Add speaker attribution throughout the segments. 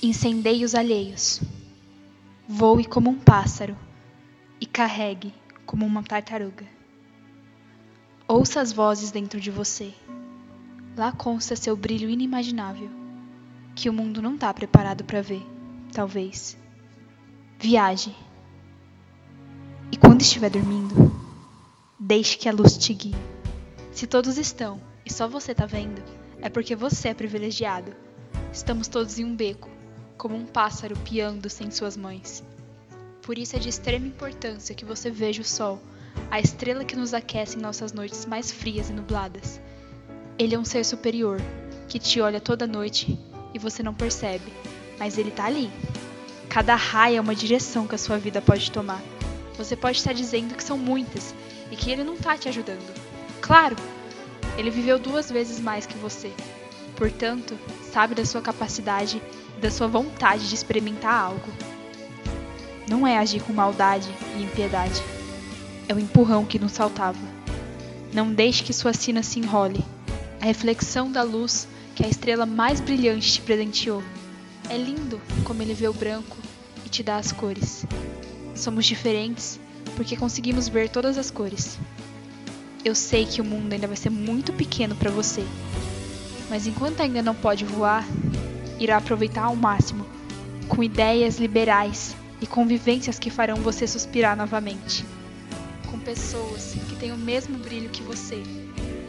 Speaker 1: Incendeie os alheios. Voe como um pássaro e carregue como uma tartaruga. Ouça as vozes dentro de você. Lá consta seu brilho inimaginável, que o mundo não está preparado para ver, talvez. Viaje. E quando estiver dormindo, deixe que a luz te guie. Se todos estão e só você está vendo, é porque você é privilegiado. Estamos todos em um beco, como um pássaro piando sem suas mães. Por isso é de extrema importância que você veja o sol, a estrela que nos aquece em nossas noites mais frias e nubladas. Ele é um ser superior, que te olha toda noite e você não percebe, mas ele está ali. Cada raia é uma direção que a sua vida pode tomar. Você pode estar dizendo que são muitas e que ele não está te ajudando. Claro! Ele viveu duas vezes mais que você. Portanto, sabe da sua capacidade da sua vontade de experimentar algo. Não é agir com maldade e impiedade. É o empurrão que nos faltava. Não deixe que sua sina se enrole. A reflexão da luz que a estrela mais brilhante te presenteou. É lindo como ele vê o branco e te dá as cores. Somos diferentes porque conseguimos ver todas as cores. Eu sei que o mundo ainda vai ser muito pequeno para você, mas enquanto ainda não pode voar, irá aproveitar ao máximo, com ideias liberais e convivências que farão você suspirar novamente. Com pessoas que têm o mesmo brilho que você,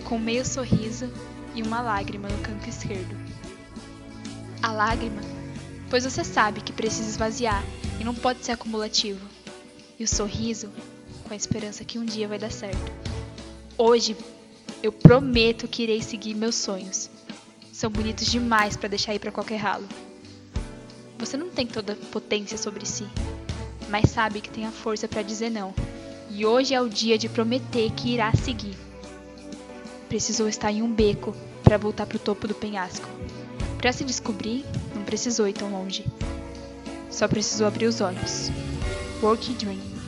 Speaker 1: com meio sorriso e uma lágrima no canto esquerdo. A lágrima, pois você sabe que precisa esvaziar e não pode ser acumulativo. E o sorriso, com a esperança que um dia vai dar certo. Hoje, eu prometo que irei seguir meus sonhos são bonitos demais para deixar ir para qualquer ralo. Você não tem toda a potência sobre si, mas sabe que tem a força para dizer não. E hoje é o dia de prometer que irá seguir. Precisou estar em um beco para voltar para o topo do penhasco. Para se descobrir, não precisou ir tão longe. Só precisou abrir os olhos. Work Dream.